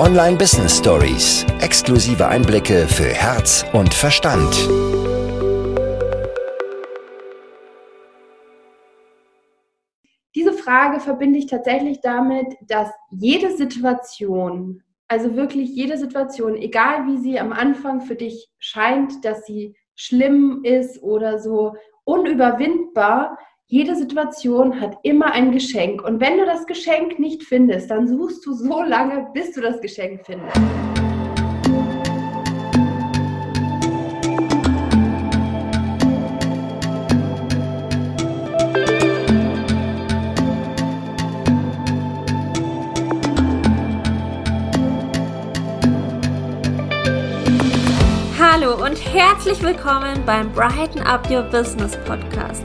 Online Business Stories. Exklusive Einblicke für Herz und Verstand. Diese Frage verbinde ich tatsächlich damit, dass jede Situation, also wirklich jede Situation, egal wie sie am Anfang für dich scheint, dass sie schlimm ist oder so unüberwindbar, jede Situation hat immer ein Geschenk. Und wenn du das Geschenk nicht findest, dann suchst du so lange, bis du das Geschenk findest. Hallo und herzlich willkommen beim Brighten Up Your Business Podcast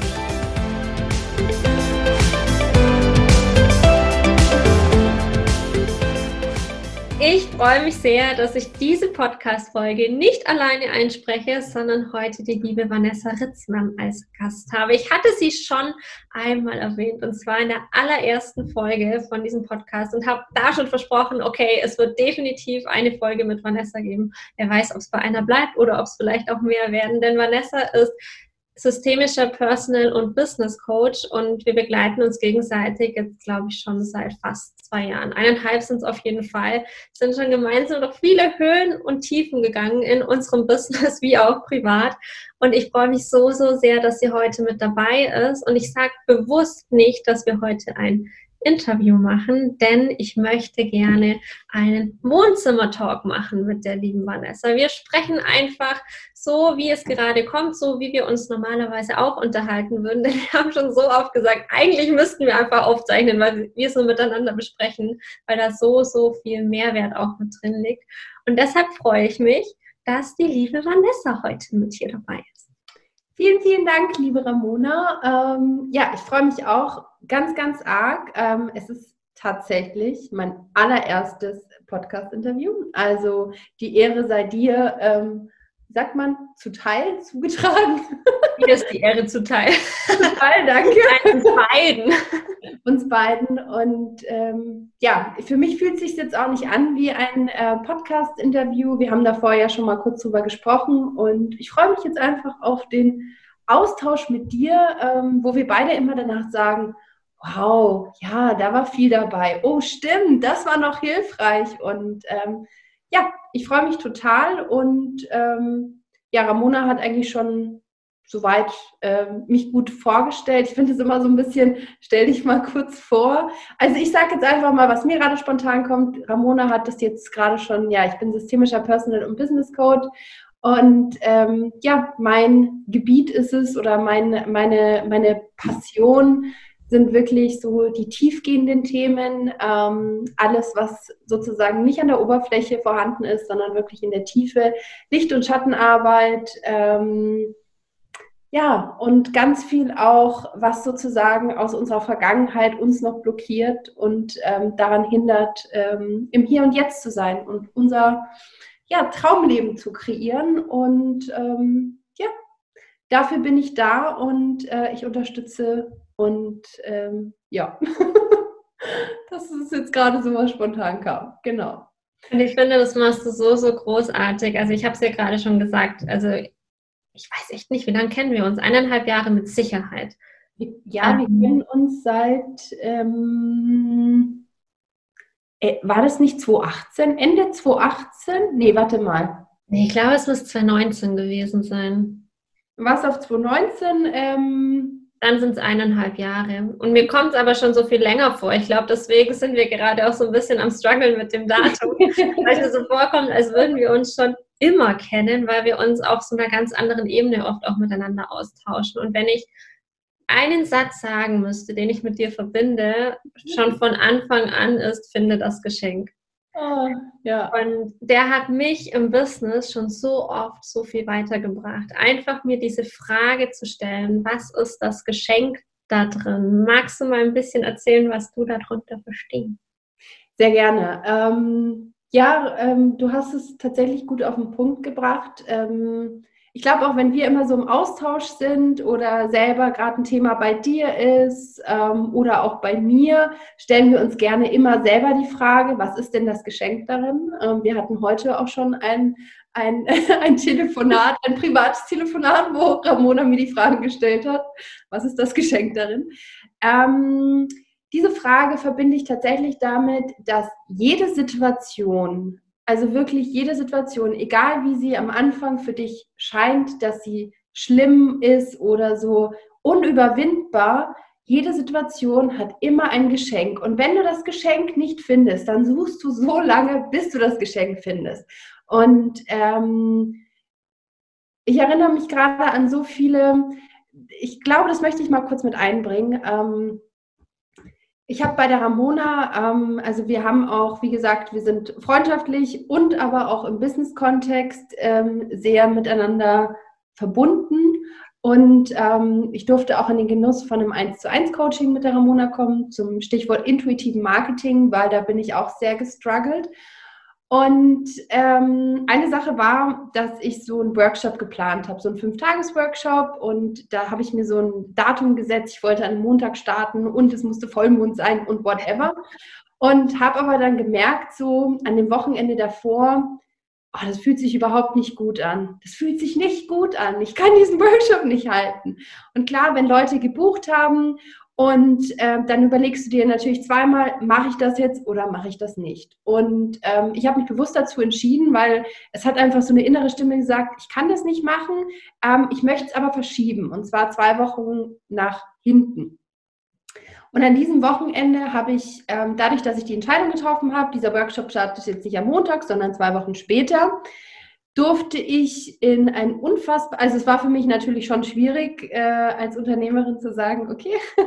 Ich freue mich sehr, dass ich diese Podcast-Folge nicht alleine einspreche, sondern heute die liebe Vanessa Ritzmann als Gast habe. Ich hatte sie schon einmal erwähnt und zwar in der allerersten Folge von diesem Podcast und habe da schon versprochen, okay, es wird definitiv eine Folge mit Vanessa geben. Wer weiß, ob es bei einer bleibt oder ob es vielleicht auch mehr werden, denn Vanessa ist systemischer Personal- und Business Coach und wir begleiten uns gegenseitig jetzt, glaube ich, schon seit fast zwei Jahren. Eineinhalb sind es auf jeden Fall, sind schon gemeinsam noch viele Höhen und Tiefen gegangen in unserem Business wie auch privat. Und ich freue mich so, so sehr, dass sie heute mit dabei ist. Und ich sage bewusst nicht, dass wir heute ein Interview machen, denn ich möchte gerne einen Wohnzimmer-Talk machen mit der lieben Vanessa. Wir sprechen einfach so, wie es gerade kommt, so wie wir uns normalerweise auch unterhalten würden. Denn wir haben schon so oft gesagt, eigentlich müssten wir einfach aufzeichnen, weil wir so miteinander besprechen, weil da so, so viel Mehrwert auch mit drin liegt. Und deshalb freue ich mich, dass die liebe Vanessa heute mit hier dabei ist. Vielen, vielen Dank, liebe Ramona. Ähm, ja, ich freue mich auch ganz, ganz arg. Ähm, es ist tatsächlich mein allererstes Podcast-Interview. Also die Ehre sei dir. Ähm, sagt man, zuteil, zugetragen. Mir ist die Ehre zuteil. Zuteil, danke. Uns beiden. Uns beiden. Und ähm, ja, für mich fühlt es sich jetzt auch nicht an wie ein äh, Podcast-Interview. Wir haben davor ja schon mal kurz drüber gesprochen und ich freue mich jetzt einfach auf den Austausch mit dir, ähm, wo wir beide immer danach sagen, wow, ja, da war viel dabei. Oh, stimmt, das war noch hilfreich. Und ähm, ja, ich freue mich total und ähm, ja, Ramona hat eigentlich schon soweit äh, mich gut vorgestellt. Ich finde es immer so ein bisschen, stell dich mal kurz vor. Also ich sage jetzt einfach mal, was mir gerade spontan kommt. Ramona hat das jetzt gerade schon, ja, ich bin systemischer Personal und Business Code und ähm, ja, mein Gebiet ist es oder mein, meine, meine Passion sind wirklich so die tiefgehenden Themen, ähm, alles, was sozusagen nicht an der Oberfläche vorhanden ist, sondern wirklich in der Tiefe, Licht- und Schattenarbeit, ähm, ja, und ganz viel auch, was sozusagen aus unserer Vergangenheit uns noch blockiert und ähm, daran hindert, ähm, im Hier und Jetzt zu sein und unser ja, Traumleben zu kreieren. Und ähm, ja, dafür bin ich da und äh, ich unterstütze und ähm, ja, das ist jetzt gerade so was spontan kam. Genau. Und ich finde, das machst du so, so großartig. Also ich habe es ja gerade schon gesagt, also ich weiß echt nicht, wie lange kennen wir uns? Eineinhalb Jahre mit Sicherheit. Ja, wir ähm. kennen uns seit, ähm, äh, war das nicht 2018? Ende 2018? Nee, warte mal. Nee, ich glaube, es muss 2019 gewesen sein. Was auf 2019? Ähm, dann sind es eineinhalb Jahre. Und mir kommt es aber schon so viel länger vor. Ich glaube, deswegen sind wir gerade auch so ein bisschen am Struggeln mit dem Datum, weil es so vorkommt, als würden wir uns schon immer kennen, weil wir uns auf so einer ganz anderen Ebene oft auch miteinander austauschen. Und wenn ich einen Satz sagen müsste, den ich mit dir verbinde, schon von Anfang an ist, finde das Geschenk. Oh, ja. Und der hat mich im Business schon so oft so viel weitergebracht. Einfach mir diese Frage zu stellen, was ist das Geschenk da drin? Magst du mal ein bisschen erzählen, was du darunter verstehst? Sehr gerne. Ähm, ja, ähm, du hast es tatsächlich gut auf den Punkt gebracht. Ähm, ich glaube, auch wenn wir immer so im Austausch sind oder selber gerade ein Thema bei dir ist ähm, oder auch bei mir, stellen wir uns gerne immer selber die Frage, was ist denn das Geschenk darin? Ähm, wir hatten heute auch schon ein, ein, ein Telefonat, ein privates Telefonat, wo Ramona mir die Frage gestellt hat, was ist das Geschenk darin? Ähm, diese Frage verbinde ich tatsächlich damit, dass jede Situation, also wirklich jede Situation, egal wie sie am Anfang für dich scheint, dass sie schlimm ist oder so unüberwindbar, jede Situation hat immer ein Geschenk. Und wenn du das Geschenk nicht findest, dann suchst du so lange, bis du das Geschenk findest. Und ähm, ich erinnere mich gerade an so viele, ich glaube, das möchte ich mal kurz mit einbringen. Ähm, ich habe bei der Ramona, ähm, also wir haben auch, wie gesagt, wir sind freundschaftlich und aber auch im Business-Kontext ähm, sehr miteinander verbunden. Und ähm, ich durfte auch in den Genuss von einem 1 zu 1 Coaching mit der Ramona kommen zum Stichwort intuitiven Marketing, weil da bin ich auch sehr gestruggelt. Und ähm, eine Sache war, dass ich so einen Workshop geplant habe, so einen Fünf-Tages-Workshop. Und da habe ich mir so ein Datum gesetzt. Ich wollte an Montag starten und es musste Vollmond sein und whatever. Und habe aber dann gemerkt, so an dem Wochenende davor, oh, das fühlt sich überhaupt nicht gut an. Das fühlt sich nicht gut an. Ich kann diesen Workshop nicht halten. Und klar, wenn Leute gebucht haben und äh, dann überlegst du dir natürlich zweimal, mache ich das jetzt oder mache ich das nicht? Und ähm, ich habe mich bewusst dazu entschieden, weil es hat einfach so eine innere Stimme gesagt, ich kann das nicht machen, ähm, ich möchte es aber verschieben und zwar zwei Wochen nach hinten. Und an diesem Wochenende habe ich, ähm, dadurch, dass ich die Entscheidung getroffen habe, dieser Workshop startet jetzt nicht am Montag, sondern zwei Wochen später, durfte ich in ein unfassbar, also es war für mich natürlich schon schwierig, äh, als Unternehmerin zu sagen, okay,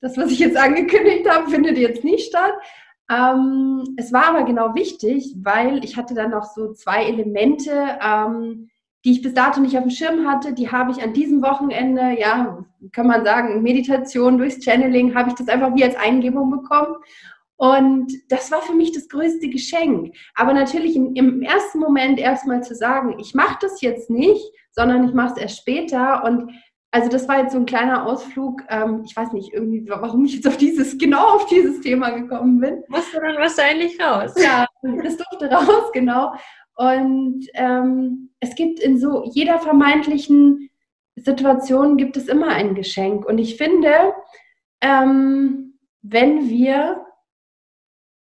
das, was ich jetzt angekündigt habe, findet jetzt nicht statt. Ähm, es war aber genau wichtig, weil ich hatte dann noch so zwei Elemente, ähm, die ich bis dato nicht auf dem Schirm hatte, die habe ich an diesem Wochenende, ja, kann man sagen, Meditation durchs Channeling, habe ich das einfach wie als Eingebung bekommen. Und das war für mich das größte Geschenk. Aber natürlich im, im ersten Moment erstmal zu sagen, ich mache das jetzt nicht, sondern ich mache es erst später. Und also das war jetzt so ein kleiner Ausflug. Ähm, ich weiß nicht irgendwie, warum ich jetzt auf dieses, genau auf dieses Thema gekommen bin. Musste dann wahrscheinlich raus. Ja, das durfte raus, genau. Und ähm, es gibt in so jeder vermeintlichen Situation gibt es immer ein Geschenk. Und ich finde, ähm, wenn wir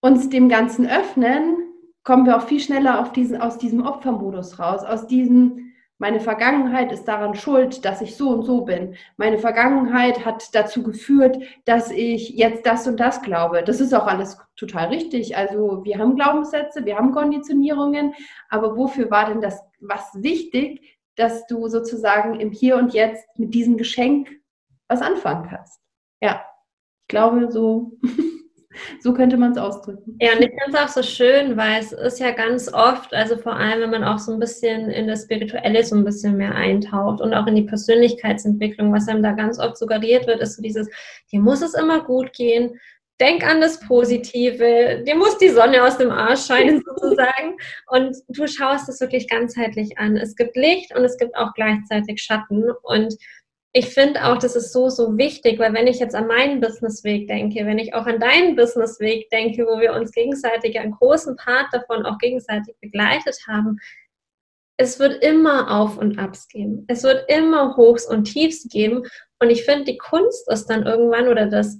uns dem Ganzen öffnen, kommen wir auch viel schneller auf diesen, aus diesem Opfermodus raus, aus diesem, meine Vergangenheit ist daran schuld, dass ich so und so bin. Meine Vergangenheit hat dazu geführt, dass ich jetzt das und das glaube. Das ist auch alles total richtig. Also wir haben Glaubenssätze, wir haben Konditionierungen, aber wofür war denn das was wichtig, dass du sozusagen im Hier und Jetzt mit diesem Geschenk was anfangen kannst? Ja, ich glaube so. So könnte man es ausdrücken. Ja, und ich finde es auch so schön, weil es ist ja ganz oft, also vor allem, wenn man auch so ein bisschen in das Spirituelle so ein bisschen mehr eintaucht und auch in die Persönlichkeitsentwicklung, was einem da ganz oft suggeriert wird, ist so dieses, dir muss es immer gut gehen, denk an das Positive, dir muss die Sonne aus dem Arsch scheinen sozusagen und du schaust es wirklich ganzheitlich an. Es gibt Licht und es gibt auch gleichzeitig Schatten und ich finde auch, das ist so, so wichtig, weil wenn ich jetzt an meinen Businessweg denke, wenn ich auch an deinen Businessweg denke, wo wir uns gegenseitig einen großen Part davon auch gegenseitig begleitet haben, es wird immer Auf und Abs geben. Es wird immer Hochs und Tiefs geben. Und ich finde, die Kunst ist dann irgendwann oder das,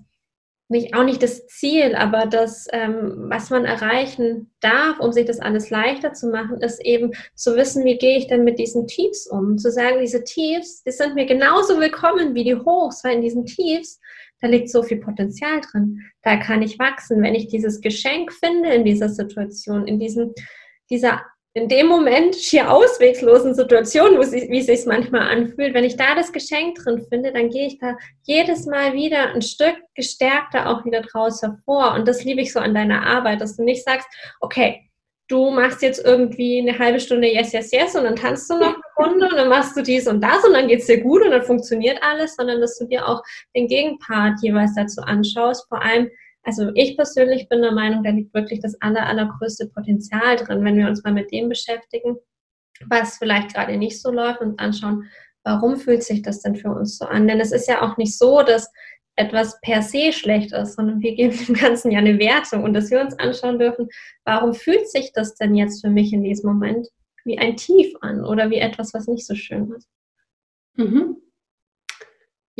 nicht, auch nicht das Ziel, aber das, ähm, was man erreichen darf, um sich das alles leichter zu machen, ist eben zu wissen, wie gehe ich denn mit diesen Tiefs um. Zu sagen, diese Tiefs, die sind mir genauso willkommen wie die Hochs, weil in diesen Tiefs, da liegt so viel Potenzial drin. Da kann ich wachsen, wenn ich dieses Geschenk finde in dieser Situation, in diesem, dieser in dem Moment schier auswegslosen Situation, wo sie, wie es sich manchmal anfühlt, wenn ich da das Geschenk drin finde, dann gehe ich da jedes Mal wieder ein Stück gestärkter auch wieder draus hervor. Und das liebe ich so an deiner Arbeit, dass du nicht sagst, okay, du machst jetzt irgendwie eine halbe Stunde Yes, Yes, Yes und dann tanzt du noch eine Runde und dann machst du dies und das und dann geht es dir gut und dann funktioniert alles, sondern dass du dir auch den Gegenpart jeweils dazu anschaust. Vor allem, also ich persönlich bin der Meinung, da liegt wirklich das aller, allergrößte Potenzial drin, wenn wir uns mal mit dem beschäftigen, was vielleicht gerade nicht so läuft und anschauen, warum fühlt sich das denn für uns so an? Denn es ist ja auch nicht so, dass etwas per se schlecht ist, sondern wir geben dem Ganzen ja eine Wertung und dass wir uns anschauen dürfen, warum fühlt sich das denn jetzt für mich in diesem Moment wie ein Tief an oder wie etwas, was nicht so schön ist. Mhm.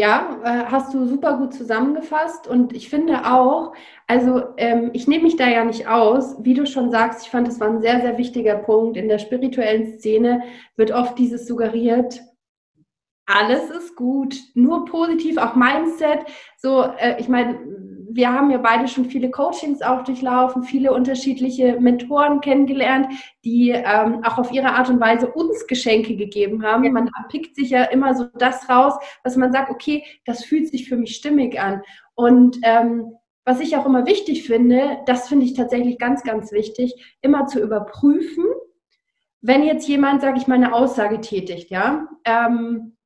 Ja, äh, hast du super gut zusammengefasst und ich finde auch, also ähm, ich nehme mich da ja nicht aus, wie du schon sagst, ich fand, es war ein sehr, sehr wichtiger Punkt. In der spirituellen Szene wird oft dieses suggeriert, alles ist gut, nur positiv, auch Mindset. So, äh, ich meine, wir haben ja beide schon viele Coachings auch durchlaufen, viele unterschiedliche Mentoren kennengelernt, die ähm, auch auf ihre Art und Weise uns Geschenke gegeben haben. Ja. Man pickt sich ja immer so das raus, was man sagt, okay, das fühlt sich für mich stimmig an. Und ähm, was ich auch immer wichtig finde, das finde ich tatsächlich ganz, ganz wichtig, immer zu überprüfen, wenn jetzt jemand, sage ich mal, eine Aussage tätigt, ja, ähm,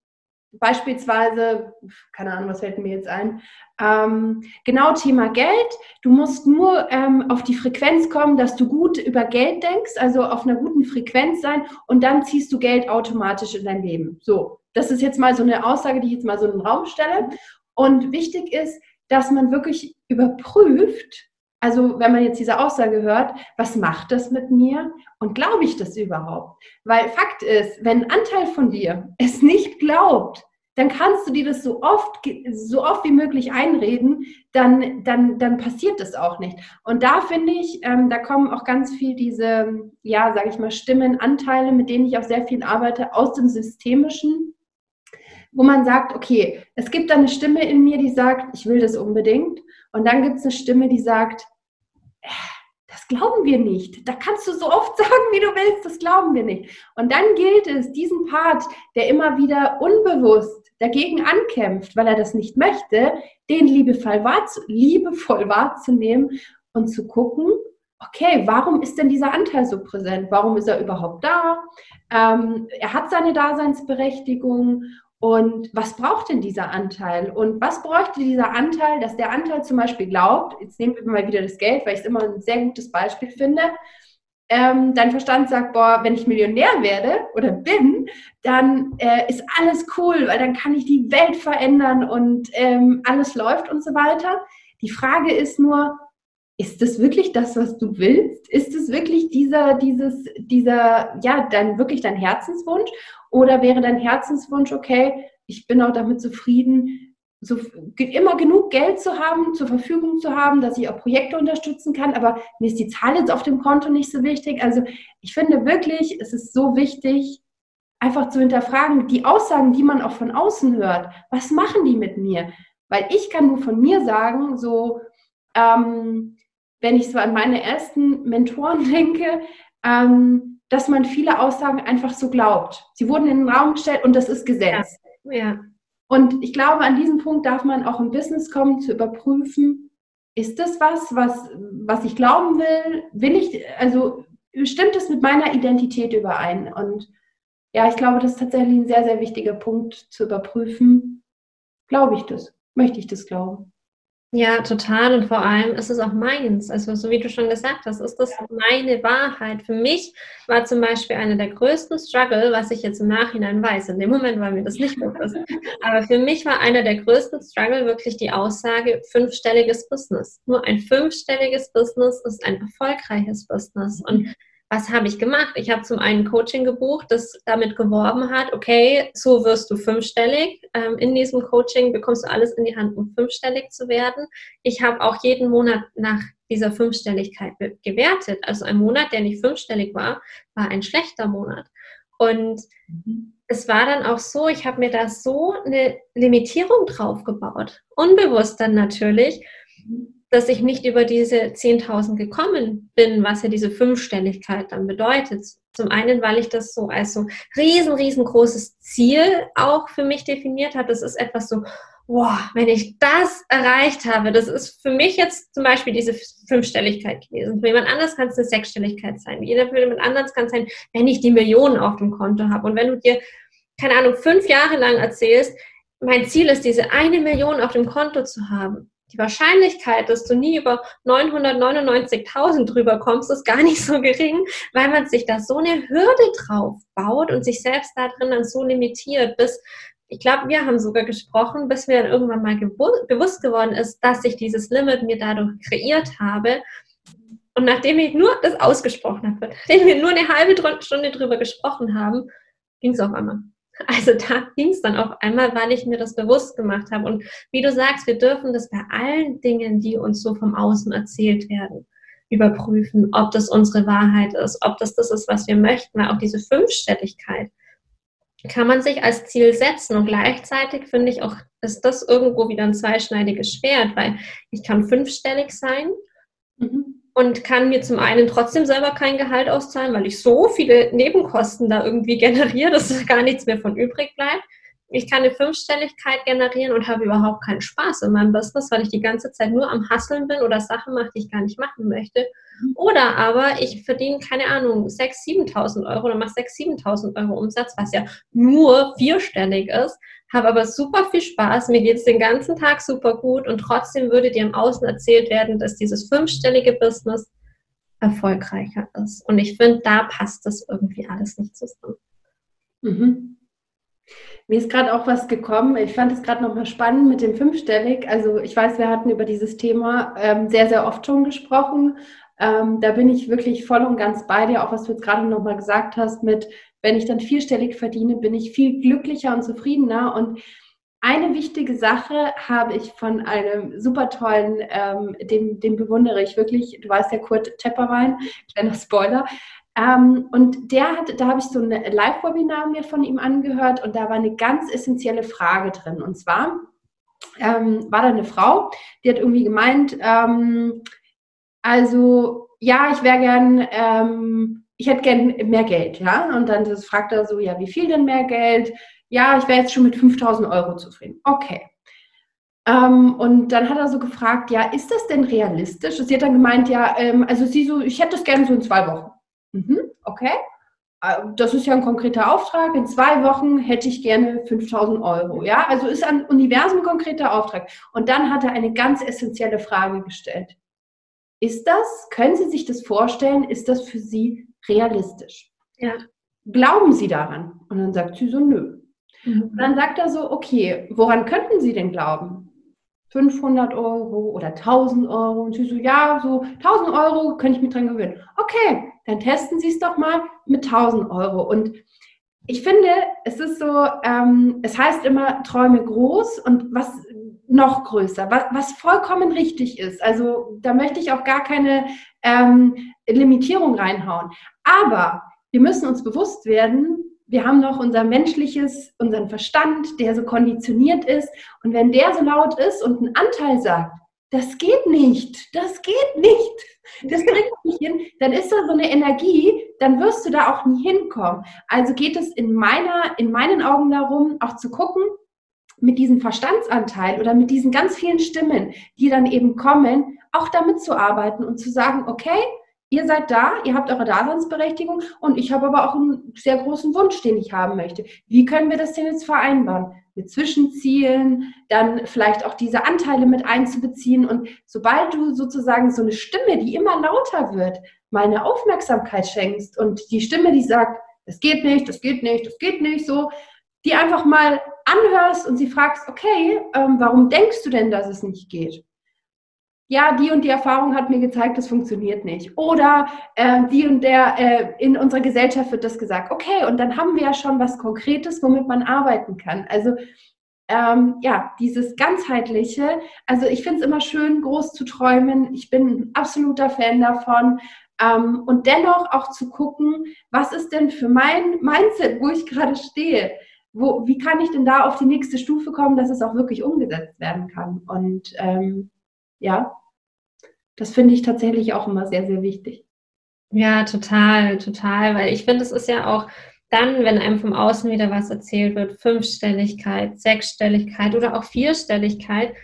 Beispielsweise, keine Ahnung, was fällt mir jetzt ein? Ähm, genau Thema Geld. Du musst nur ähm, auf die Frequenz kommen, dass du gut über Geld denkst, also auf einer guten Frequenz sein und dann ziehst du Geld automatisch in dein Leben. So, das ist jetzt mal so eine Aussage, die ich jetzt mal so in den Raum stelle. Und wichtig ist, dass man wirklich überprüft, also wenn man jetzt diese Aussage hört, was macht das mit mir und glaube ich das überhaupt? Weil Fakt ist, wenn ein Anteil von dir es nicht glaubt, dann kannst du dir das so oft, so oft wie möglich einreden, dann, dann, dann passiert das auch nicht. Und da finde ich, ähm, da kommen auch ganz viel diese, ja, sage ich mal, Stimmen, Anteile, mit denen ich auch sehr viel arbeite, aus dem Systemischen, wo man sagt, okay, es gibt da eine Stimme in mir, die sagt, ich will das unbedingt. Und dann gibt es eine Stimme, die sagt, das glauben wir nicht. Da kannst du so oft sagen, wie du willst, das glauben wir nicht. Und dann gilt es, diesen Part, der immer wieder unbewusst dagegen ankämpft, weil er das nicht möchte, den liebevoll, wahrzu liebevoll wahrzunehmen und zu gucken, okay, warum ist denn dieser Anteil so präsent? Warum ist er überhaupt da? Ähm, er hat seine Daseinsberechtigung und was braucht denn dieser Anteil? Und was bräuchte dieser Anteil, dass der Anteil zum Beispiel glaubt, jetzt nehmen wir mal wieder das Geld, weil ich es immer ein sehr gutes Beispiel finde, ähm, dein Verstand sagt, boah, wenn ich Millionär werde oder bin, dann äh, ist alles cool, weil dann kann ich die Welt verändern und ähm, alles läuft und so weiter. Die Frage ist nur, ist das wirklich das, was du willst? Ist es wirklich dieser, dieses, dieser, ja, dann wirklich dein Herzenswunsch? Oder wäre dein Herzenswunsch, okay, ich bin auch damit zufrieden, so, immer genug Geld zu haben, zur Verfügung zu haben, dass ich auch Projekte unterstützen kann, aber mir ist die Zahl jetzt auf dem Konto nicht so wichtig. Also ich finde wirklich, es ist so wichtig, einfach zu hinterfragen, die Aussagen, die man auch von außen hört, was machen die mit mir? Weil ich kann nur von mir sagen, so, ähm, wenn ich so an meine ersten Mentoren denke, ähm, dass man viele Aussagen einfach so glaubt. Sie wurden in den Raum gestellt und das ist Gesetz. Ja. ja. Und ich glaube, an diesem Punkt darf man auch im Business kommen, zu überprüfen, ist das was, was, was ich glauben will? Will ich, also stimmt es mit meiner Identität überein? Und ja, ich glaube, das ist tatsächlich ein sehr, sehr wichtiger Punkt zu überprüfen. Glaube ich das? Möchte ich das glauben? Ja, total. Und vor allem ist es auch meins. Also, so wie du schon gesagt hast, ist das meine Wahrheit. Für mich war zum Beispiel einer der größten Struggle, was ich jetzt im Nachhinein weiß. In dem Moment war mir das nicht bewusst. Aber für mich war einer der größten Struggle wirklich die Aussage, fünfstelliges Business. Nur ein fünfstelliges Business ist ein erfolgreiches Business. Und was habe ich gemacht? Ich habe zum einen Coaching gebucht, das damit geworben hat, okay, so wirst du fünfstellig. Ähm, in diesem Coaching bekommst du alles in die Hand, um fünfstellig zu werden. Ich habe auch jeden Monat nach dieser Fünfstelligkeit gewertet. Also ein Monat, der nicht fünfstellig war, war ein schlechter Monat. Und mhm. es war dann auch so, ich habe mir da so eine Limitierung drauf gebaut. Unbewusst dann natürlich. Mhm dass ich nicht über diese 10.000 gekommen bin, was ja diese Fünfstelligkeit dann bedeutet. Zum einen, weil ich das so als so riesen, riesengroßes Ziel auch für mich definiert habe. Das ist etwas so, wow, wenn ich das erreicht habe, das ist für mich jetzt zum Beispiel diese Fünfstelligkeit gewesen. Für jemand anders kann es eine Sechsstelligkeit sein. Jeder für jemand anders kann es sein, wenn ich die Millionen auf dem Konto habe. Und wenn du dir, keine Ahnung, fünf Jahre lang erzählst, mein Ziel ist, diese eine Million auf dem Konto zu haben. Die Wahrscheinlichkeit, dass du nie über 999.000 drüber kommst, ist gar nicht so gering, weil man sich da so eine Hürde drauf baut und sich selbst da drin dann so limitiert, bis ich glaube, wir haben sogar gesprochen, bis mir dann irgendwann mal bewusst geworden ist, dass ich dieses Limit mir dadurch kreiert habe. Und nachdem ich nur das ausgesprochen habe, nachdem wir nur eine halbe Stunde drüber gesprochen haben, ging es auf einmal. Also da ging es dann auf einmal, weil ich mir das bewusst gemacht habe. Und wie du sagst, wir dürfen das bei allen Dingen, die uns so vom Außen erzählt werden, überprüfen, ob das unsere Wahrheit ist, ob das das ist, was wir möchten, weil auch diese Fünfstelligkeit, kann man sich als Ziel setzen. Und gleichzeitig finde ich auch, ist das irgendwo wieder ein zweischneidiges Schwert, weil ich kann fünfstellig sein mhm. Und kann mir zum einen trotzdem selber kein Gehalt auszahlen, weil ich so viele Nebenkosten da irgendwie generiere, dass gar nichts mehr von übrig bleibt. Ich kann eine Fünfstelligkeit generieren und habe überhaupt keinen Spaß in meinem Business, weil ich die ganze Zeit nur am Hasseln bin oder Sachen mache, die ich gar nicht machen möchte. Oder aber ich verdiene, keine Ahnung, 6.000, 7.000 Euro oder mache 6.000, 7.000 Euro Umsatz, was ja nur vierstellig ist, habe aber super viel Spaß, mir geht es den ganzen Tag super gut und trotzdem würde dir im Außen erzählt werden, dass dieses fünfstellige Business erfolgreicher ist. Und ich finde, da passt das irgendwie alles nicht zusammen. Mhm. Mir ist gerade auch was gekommen. Ich fand es gerade nochmal spannend mit dem Fünfstellig. Also ich weiß, wir hatten über dieses Thema ähm, sehr, sehr oft schon gesprochen. Ähm, da bin ich wirklich voll und ganz bei dir, auch was du jetzt gerade nochmal gesagt hast mit, wenn ich dann vierstellig verdiene, bin ich viel glücklicher und zufriedener. Und eine wichtige Sache habe ich von einem super tollen, ähm, den, den bewundere ich wirklich, du weißt ja, Kurt Tepperwein, kleiner Spoiler. Ähm, und der hat, da habe ich so ein Live-Webinar mir von ihm angehört und da war eine ganz essentielle Frage drin. Und zwar ähm, war da eine Frau, die hat irgendwie gemeint, ähm, also ja, ich wäre gern, ähm, ich hätte gern mehr Geld, ja. Und dann fragt er so, ja, wie viel denn mehr Geld? Ja, ich wäre jetzt schon mit 5000 Euro zufrieden. Okay. Ähm, und dann hat er so gefragt, ja, ist das denn realistisch? Sie hat dann gemeint, ja, ähm, also sie so, ich hätte das gerne so in zwei Wochen. Mhm, okay. Äh, das ist ja ein konkreter Auftrag. In zwei Wochen hätte ich gerne 5000 Euro. Ja, also ist ein Universum konkreter Auftrag. Und dann hat er eine ganz essentielle Frage gestellt. Ist das, können Sie sich das vorstellen, ist das für Sie realistisch? Ja. Glauben Sie daran? Und dann sagt sie so, nö. Mhm. Und dann sagt er so, okay, woran könnten Sie denn glauben? 500 Euro oder 1000 Euro? Und sie so, ja, so 1000 Euro könnte ich mich dran gewöhnen. Okay, dann testen Sie es doch mal mit 1000 Euro. Und ich finde, es ist so, ähm, es heißt immer, träume groß und was noch größer, was, was vollkommen richtig ist. Also da möchte ich auch gar keine ähm, Limitierung reinhauen. Aber wir müssen uns bewusst werden, wir haben noch unser menschliches, unseren Verstand, der so konditioniert ist. Und wenn der so laut ist und ein Anteil sagt, das geht nicht, das geht nicht, das kriegt nicht hin, dann ist da so eine Energie, dann wirst du da auch nie hinkommen. Also geht es in meiner, in meinen Augen darum, auch zu gucken, mit diesem Verstandsanteil oder mit diesen ganz vielen Stimmen, die dann eben kommen, auch damit zu arbeiten und zu sagen, okay, ihr seid da, ihr habt eure Daseinsberechtigung und ich habe aber auch einen sehr großen Wunsch, den ich haben möchte. Wie können wir das denn jetzt vereinbaren? Mit Zwischenzielen, dann vielleicht auch diese Anteile mit einzubeziehen und sobald du sozusagen so eine Stimme, die immer lauter wird, meine Aufmerksamkeit schenkst und die Stimme, die sagt, das geht nicht, das geht nicht, das geht nicht, so, die einfach mal anhörst und sie fragst, okay, ähm, warum denkst du denn, dass es nicht geht? Ja, die und die Erfahrung hat mir gezeigt, das funktioniert nicht. Oder äh, die und der, äh, in unserer Gesellschaft wird das gesagt. Okay, und dann haben wir ja schon was Konkretes, womit man arbeiten kann. Also ähm, ja, dieses ganzheitliche. Also ich finde es immer schön, groß zu träumen. Ich bin ein absoluter Fan davon. Ähm, und dennoch auch zu gucken, was ist denn für mein Mindset, wo ich gerade stehe wo, wie kann ich denn da auf die nächste Stufe kommen, dass es auch wirklich umgesetzt werden kann? Und ähm, ja, das finde ich tatsächlich auch immer sehr, sehr wichtig. Ja, total, total, weil ich finde, es ist ja auch dann, wenn einem vom Außen wieder was erzählt wird, Fünfstelligkeit, Sechsstelligkeit oder auch Vierstelligkeit,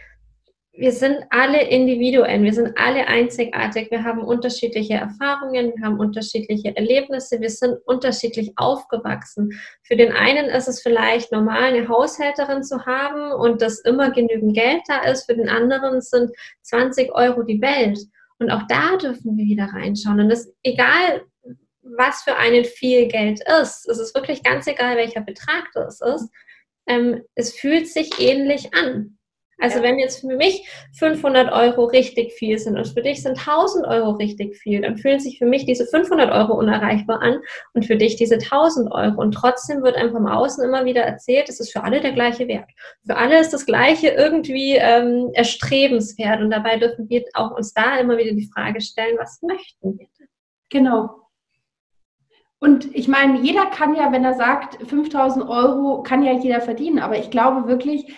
wir sind alle Individuen, wir sind alle einzigartig, wir haben unterschiedliche Erfahrungen, wir haben unterschiedliche Erlebnisse, wir sind unterschiedlich aufgewachsen. Für den einen ist es vielleicht normal, eine Haushälterin zu haben und dass immer genügend Geld da ist, für den anderen sind 20 Euro die Welt. Und auch da dürfen wir wieder reinschauen. Und das egal, was für einen viel Geld ist, es ist wirklich ganz egal, welcher Betrag das ist, ähm, es fühlt sich ähnlich an. Also ja. wenn jetzt für mich 500 Euro richtig viel sind und für dich sind 1000 Euro richtig viel, dann fühlen sich für mich diese 500 Euro unerreichbar an und für dich diese 1000 Euro. Und trotzdem wird einem vom Außen immer wieder erzählt, es ist für alle der gleiche Wert. Für alle ist das Gleiche irgendwie ähm, erstrebenswert. Und dabei dürfen wir auch uns da immer wieder die Frage stellen, was möchten wir denn? Genau. Und ich meine, jeder kann ja, wenn er sagt, 5000 Euro kann ja jeder verdienen, aber ich glaube wirklich,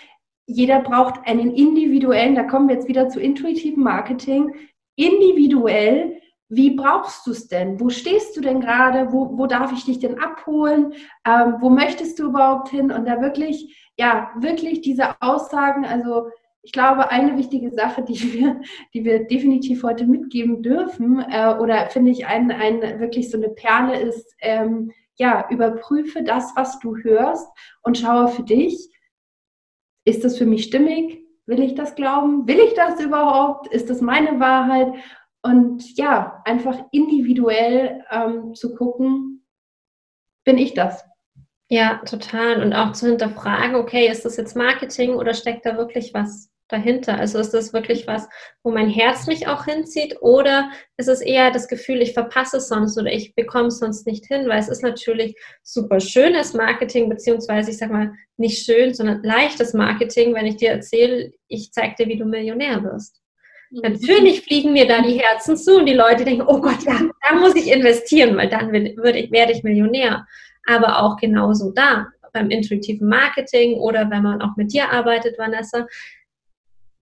jeder braucht einen individuellen, da kommen wir jetzt wieder zu intuitiven Marketing, individuell, wie brauchst du es denn? Wo stehst du denn gerade? Wo, wo darf ich dich denn abholen? Ähm, wo möchtest du überhaupt hin? Und da wirklich, ja, wirklich diese Aussagen, also ich glaube, eine wichtige Sache, die wir, die wir definitiv heute mitgeben dürfen, äh, oder finde ich ein, ein, wirklich so eine Perle ist, ähm, ja, überprüfe das, was du hörst und schaue für dich, ist das für mich stimmig? Will ich das glauben? Will ich das überhaupt? Ist das meine Wahrheit? Und ja, einfach individuell ähm, zu gucken, bin ich das? Ja, total. Und auch zu hinterfragen, okay, ist das jetzt Marketing oder steckt da wirklich was dahinter? Also ist das wirklich was, wo mein Herz mich auch hinzieht oder ist es eher das Gefühl, ich verpasse es sonst oder ich bekomme es sonst nicht hin? Weil es ist natürlich super schönes Marketing, beziehungsweise ich sag mal nicht schön, sondern leichtes Marketing, wenn ich dir erzähle, ich zeige dir, wie du Millionär wirst. Natürlich fliegen mir da die Herzen zu und die Leute denken, oh Gott, ja, da muss ich investieren, weil dann würde ich, werde ich Millionär. Aber auch genauso da, beim intuitiven Marketing oder wenn man auch mit dir arbeitet, Vanessa,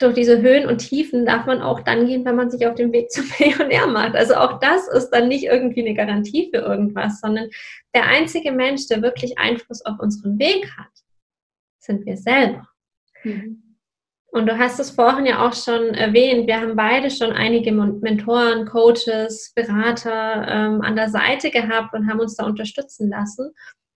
durch diese Höhen und Tiefen darf man auch dann gehen, wenn man sich auf den Weg zum Millionär macht. Also auch das ist dann nicht irgendwie eine Garantie für irgendwas, sondern der einzige Mensch, der wirklich Einfluss auf unseren Weg hat, sind wir selber. Mhm. Und du hast es vorhin ja auch schon erwähnt, wir haben beide schon einige Mentoren, Coaches, Berater ähm, an der Seite gehabt und haben uns da unterstützen lassen.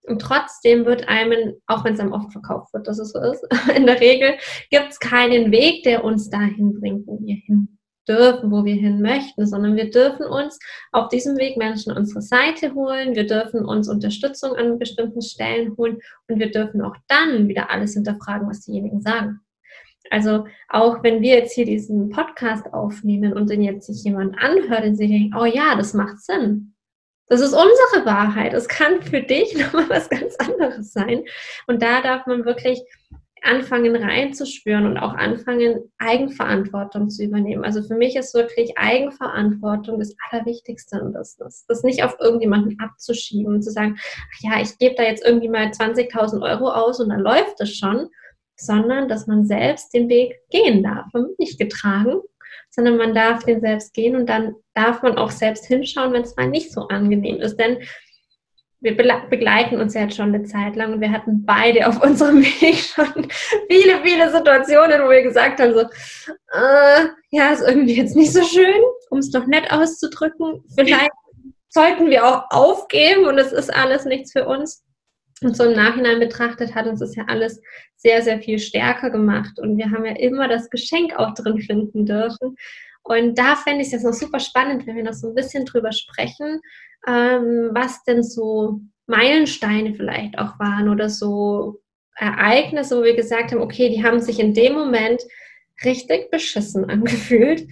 Und trotzdem wird einem, auch wenn es einem oft verkauft wird, dass es so ist, in der Regel gibt es keinen Weg, der uns dahin bringt, wo wir hin dürfen, wo wir hin möchten, sondern wir dürfen uns auf diesem Weg Menschen unsere Seite holen, wir dürfen uns Unterstützung an bestimmten Stellen holen und wir dürfen auch dann wieder alles hinterfragen, was diejenigen sagen. Also auch wenn wir jetzt hier diesen Podcast aufnehmen und den jetzt sich jemand anhört und sich denkt, oh ja, das macht Sinn, das ist unsere Wahrheit. Es kann für dich nochmal was ganz anderes sein. Und da darf man wirklich anfangen reinzuspüren und auch anfangen, Eigenverantwortung zu übernehmen. Also für mich ist wirklich Eigenverantwortung das Allerwichtigste im Business. Das nicht auf irgendjemanden abzuschieben und zu sagen, ach ja, ich gebe da jetzt irgendwie mal 20.000 Euro aus und dann läuft es schon, sondern dass man selbst den Weg gehen darf. Wird nicht getragen, sondern man darf den selbst gehen und dann darf man auch selbst hinschauen, wenn es mal nicht so angenehm ist. Denn wir begleiten uns ja jetzt schon eine Zeit lang und wir hatten beide auf unserem Weg schon viele, viele Situationen, wo wir gesagt haben, so, äh, ja, ist irgendwie jetzt nicht so schön, um es doch nett auszudrücken. Vielleicht sollten wir auch aufgeben und es ist alles nichts für uns. Und so im Nachhinein betrachtet hat uns das ja alles sehr, sehr viel stärker gemacht. Und wir haben ja immer das Geschenk auch drin finden dürfen. Und da fände ich es jetzt noch super spannend, wenn wir noch so ein bisschen drüber sprechen, ähm, was denn so Meilensteine vielleicht auch waren oder so Ereignisse, wo wir gesagt haben, okay, die haben sich in dem Moment richtig beschissen angefühlt